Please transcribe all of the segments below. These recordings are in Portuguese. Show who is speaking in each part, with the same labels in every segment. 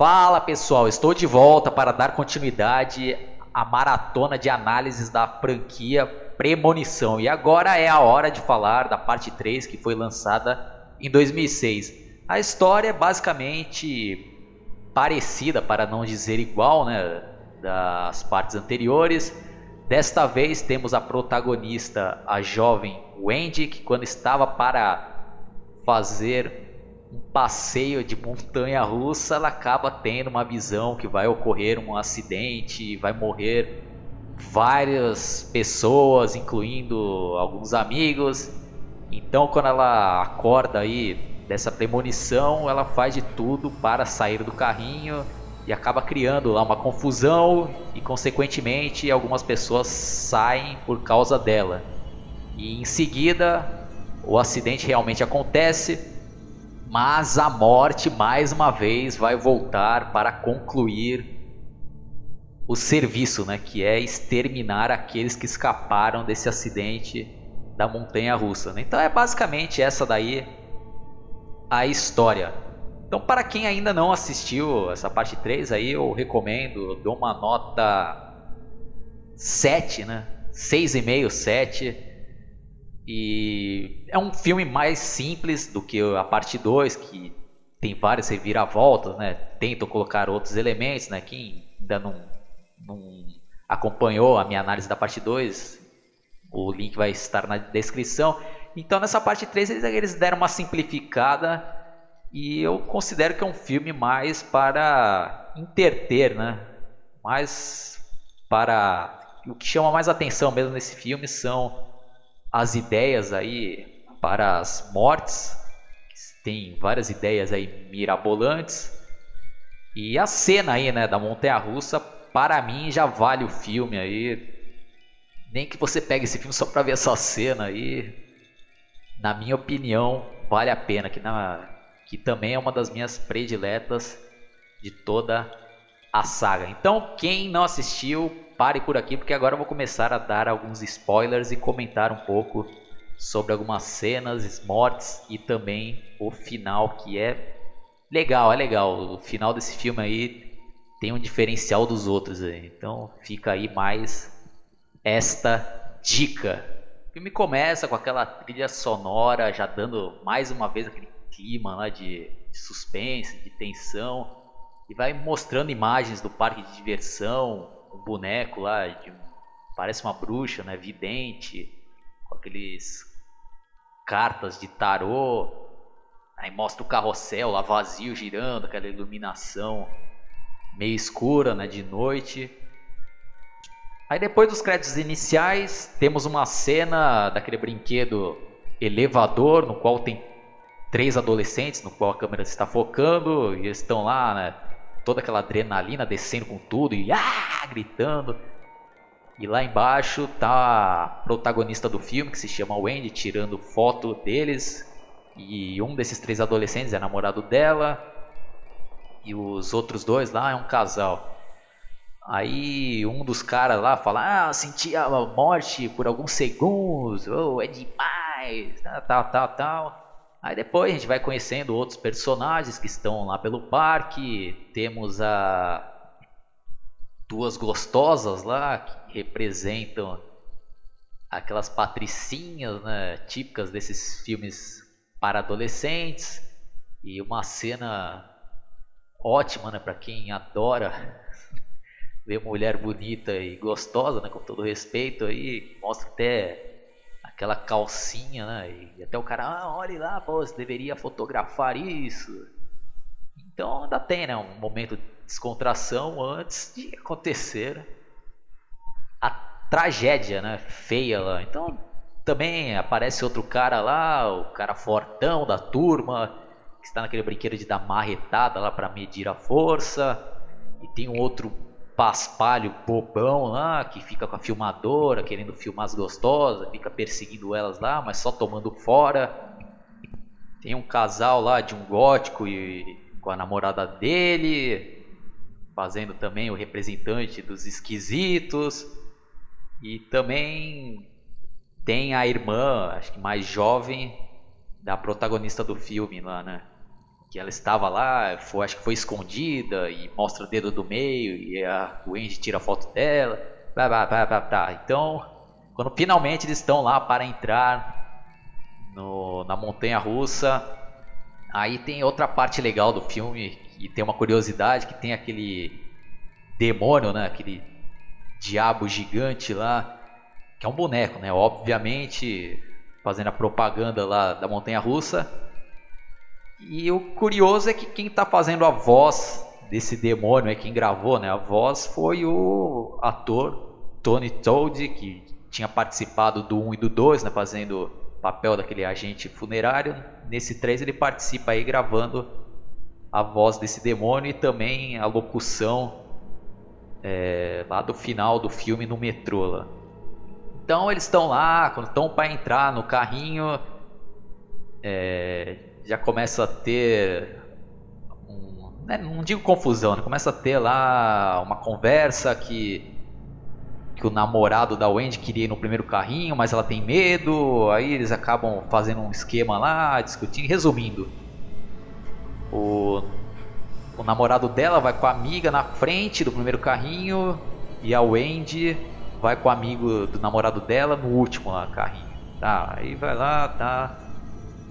Speaker 1: Fala pessoal, estou de volta para dar continuidade à maratona de análises da franquia Premonição. E agora é a hora de falar da parte 3 que foi lançada em 2006. A história é basicamente parecida, para não dizer igual, né, das partes anteriores. Desta vez temos a protagonista, a jovem Wendy, que quando estava para fazer um passeio de montanha russa, ela acaba tendo uma visão que vai ocorrer um acidente, vai morrer várias pessoas, incluindo alguns amigos. Então, quando ela acorda aí dessa premonição, ela faz de tudo para sair do carrinho e acaba criando lá uma confusão e, consequentemente, algumas pessoas saem por causa dela. E em seguida, o acidente realmente acontece mas a morte mais uma vez vai voltar para concluir o serviço, né, que é exterminar aqueles que escaparam desse acidente da montanha russa. Né? Então é basicamente essa daí a história. Então para quem ainda não assistiu essa parte 3 aí, eu recomendo, dou uma nota 7, né? 6,5, 7 e é um filme mais simples do que a parte 2, que tem várias reviravoltas, né? Tentam colocar outros elementos, né? Quem ainda não, não acompanhou a minha análise da parte 2, o link vai estar na descrição. Então nessa parte 3 eles, eles deram uma simplificada e eu considero que é um filme mais para interter, né? Mais para o que chama mais atenção mesmo nesse filme são as ideias aí para as mortes. Tem várias ideias aí mirabolantes. E a cena aí, né, da montanha russa, para mim já vale o filme aí. Nem que você pegue esse filme só para ver essa cena aí. Na minha opinião, vale a pena. Que, na, que também é uma das minhas prediletas de toda a saga. Então, quem não assistiu, pare por aqui porque agora eu vou começar a dar alguns spoilers e comentar um pouco sobre algumas cenas, mortes e também o final que é legal, é legal. O final desse filme aí tem um diferencial dos outros aí. Então fica aí mais esta dica. O filme começa com aquela trilha sonora já dando mais uma vez aquele clima lá de suspense, de tensão e vai mostrando imagens do parque de diversão, um boneco lá, de, parece uma bruxa, né, vidente, com aqueles cartas de tarô. Aí mostra o carrossel lá vazio girando, aquela iluminação meio escura, né, de noite. Aí depois dos créditos iniciais, temos uma cena daquele brinquedo elevador, no qual tem três adolescentes, no qual a câmera está focando, e eles estão lá, né, toda aquela adrenalina descendo com tudo e ah, gritando. E lá embaixo tá a protagonista do filme, que se chama Wendy, tirando foto deles. E um desses três adolescentes é namorado dela. E os outros dois lá é um casal. Aí um dos caras lá fala: Ah, senti a morte por alguns segundos. Oh, é demais. Tal, tal, tal, tal. Aí depois a gente vai conhecendo outros personagens que estão lá pelo parque. Temos a duas gostosas lá que representam aquelas patricinhas, né, típicas desses filmes para adolescentes e uma cena ótima, né, para quem adora ver mulher bonita e gostosa, né, com todo respeito aí, mostra até aquela calcinha, né? E até o cara, ah, olhe lá, pô, você deveria fotografar isso. Então ainda tem, né? Um momento de descontração antes de acontecer a tragédia, né? Feia lá. Então também aparece outro cara lá, o cara fortão da turma, que está naquele brinquedo de dar marretada lá para medir a força. E tem um outro paspalho bobão lá, que fica com a filmadora, querendo filmar as gostosas, fica perseguindo elas lá, mas só tomando fora. Tem um casal lá de um gótico e com a namorada dele, fazendo também o representante dos esquisitos. E também tem a irmã, acho que mais jovem, da protagonista do filme lá, né? Que ela estava lá, foi, acho que foi escondida e mostra o dedo do meio e a Wendy tira a foto dela. Blá, blá, blá, blá. Então, quando finalmente eles estão lá para entrar no, na montanha russa, aí tem outra parte legal do filme e tem uma curiosidade que tem aquele demônio, né? Aquele diabo gigante lá, que é um boneco, né? Obviamente, fazendo a propaganda lá da montanha russa. E o curioso é que quem está fazendo a voz desse demônio, é quem gravou, né? A voz foi o ator Tony Todd, que tinha participado do 1 e do 2, né? Fazendo papel daquele agente funerário. Nesse 3 ele participa aí gravando a voz desse demônio e também a locução é, lá do final do filme no metrô lá. Então eles estão lá, quando estão para entrar no carrinho, é, já começa a ter um, né, não digo confusão, né, começa a ter lá uma conversa que que o namorado da Wendy queria ir no primeiro carrinho, mas ela tem medo, aí eles acabam fazendo um esquema lá, discutindo, resumindo. O o namorado dela vai com a amiga na frente do primeiro carrinho e a Wendy vai com o amigo do namorado dela no último lá, carrinho. Tá, aí vai lá, tá.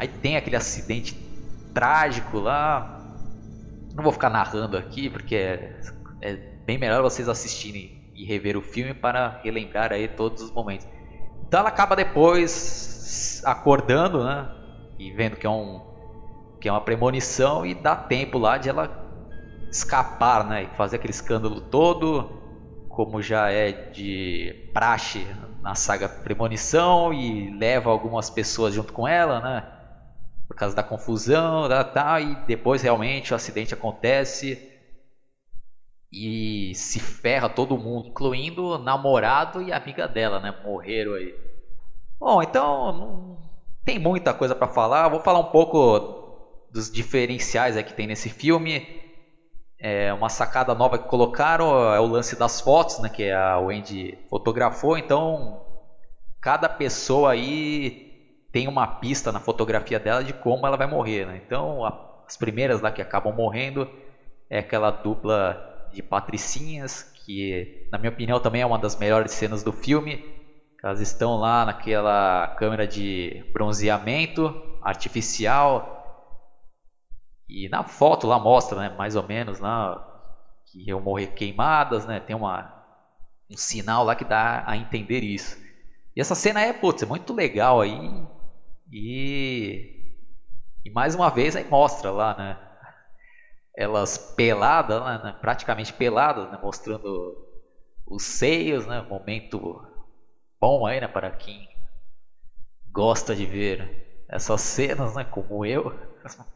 Speaker 1: Aí tem aquele acidente trágico lá. Não vou ficar narrando aqui porque é, é bem melhor vocês assistirem e rever o filme para relembrar aí todos os momentos. Então ela acaba depois acordando, né? E vendo que é um que é uma premonição e dá tempo lá de ela escapar, né, e fazer aquele escândalo todo, como já é de praxe na saga Premonição e leva algumas pessoas junto com ela, né, por causa da confusão, da tá, e depois realmente o acidente acontece e se ferra todo mundo, incluindo o namorado e a amiga dela, né, morreram aí. Bom, então não tem muita coisa para falar, vou falar um pouco dos diferenciais que tem nesse filme. É uma sacada nova que colocaram é o lance das fotos, né, que a Wendy fotografou. Então, cada pessoa aí tem uma pista na fotografia dela de como ela vai morrer. Né? Então, a, as primeiras lá que acabam morrendo é aquela dupla de patricinhas, que na minha opinião também é uma das melhores cenas do filme. Elas estão lá naquela câmera de bronzeamento artificial e na foto lá mostra, né, mais ou menos lá que iam morrer queimadas, né? Tem uma um sinal lá que dá a entender isso. E essa cena é, putz, é muito legal aí. E e mais uma vez aí mostra lá, né? Elas peladas, né, praticamente peladas, né, mostrando os seios, né? Momento bom aí, né, para quem gosta de ver essas cenas, né, como eu.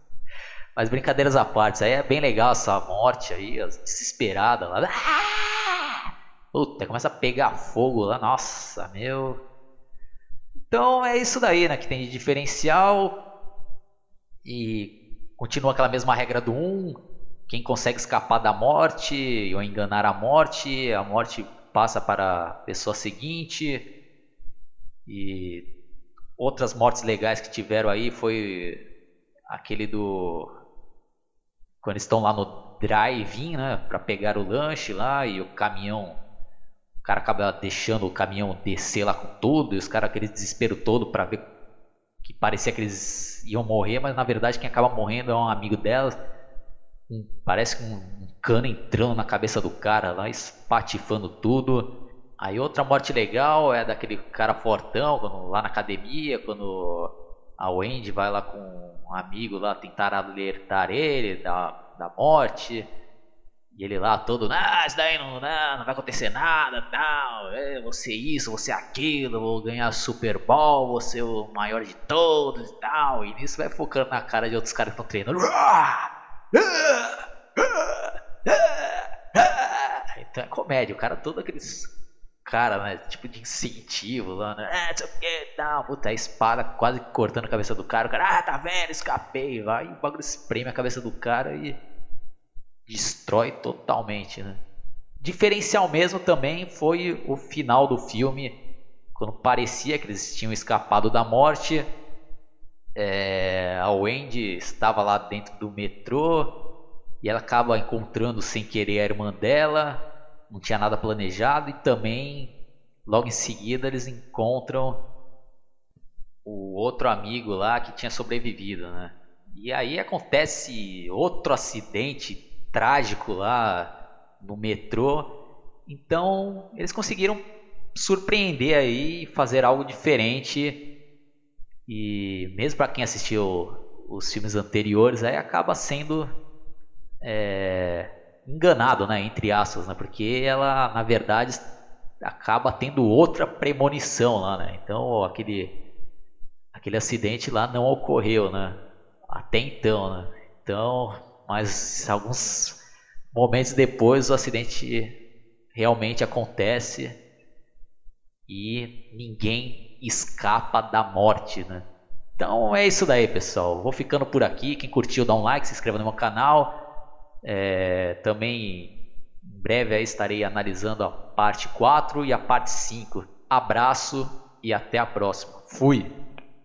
Speaker 1: Mas brincadeiras à parte, aí é bem legal essa morte aí, desesperada lá. Ah! Puta, começa a pegar fogo lá, nossa, meu. Então é isso daí, né, que tem de diferencial. E continua aquela mesma regra do 1. Quem consegue escapar da morte ou enganar a morte, a morte passa para a pessoa seguinte. E outras mortes legais que tiveram aí foi aquele do quando estão lá no drive-in, né, para pegar o lanche lá e o caminhão, cara acaba deixando o caminhão descer lá com tudo, e os caras aquele desespero todo para ver que parecia que eles iam morrer, mas na verdade quem acaba morrendo é um amigo delas. Um, parece um, um cano entrando na cabeça do cara lá, espatifando tudo. Aí outra morte legal é daquele cara fortão, quando, lá na academia, quando a Wendy vai lá com um amigo lá tentar alertar ele da, da morte. E ele lá todo, ah, isso daí não, não, não vai acontecer nada, tal, é, você isso, você aquilo, vou ganhar Super Bowl, vou ser o maior de todos e tal. E nisso vai focando na cara de outros caras que estão treinando. Então é comédia, o cara todo aqueles cara, né? Tipo de incentivo lá, né? É, não sei o tal. Puta, a espada quase cortando a cabeça do cara. O cara, ah, tá vendo? Escapei. Vai, e o bagulho espreme a cabeça do cara e destrói totalmente, né? Diferencial mesmo também foi o final do filme, quando parecia que eles tinham escapado da morte. é, a Wendy estava lá dentro do metrô e ela acaba encontrando sem querer a irmã dela, não tinha nada planejado e também logo em seguida eles encontram o outro amigo lá que tinha sobrevivido, né? E aí acontece outro acidente trágico lá no metrô. Então eles conseguiram surpreender aí e fazer algo diferente. E mesmo para quem assistiu os filmes anteriores, aí acaba sendo é, enganado, né? Entre aspas, né? Porque ela, na verdade, acaba tendo outra premonição lá, né? Então aquele aquele acidente lá não ocorreu, né? Até então, né? Então, mas alguns momentos depois o acidente realmente acontece e ninguém escapa da morte, né? Então é isso daí, pessoal. Vou ficando por aqui. Quem curtiu, dá um like, se inscreva no meu canal. É, também em breve estarei analisando a parte 4 e a parte 5. Abraço e até a próxima. Fui!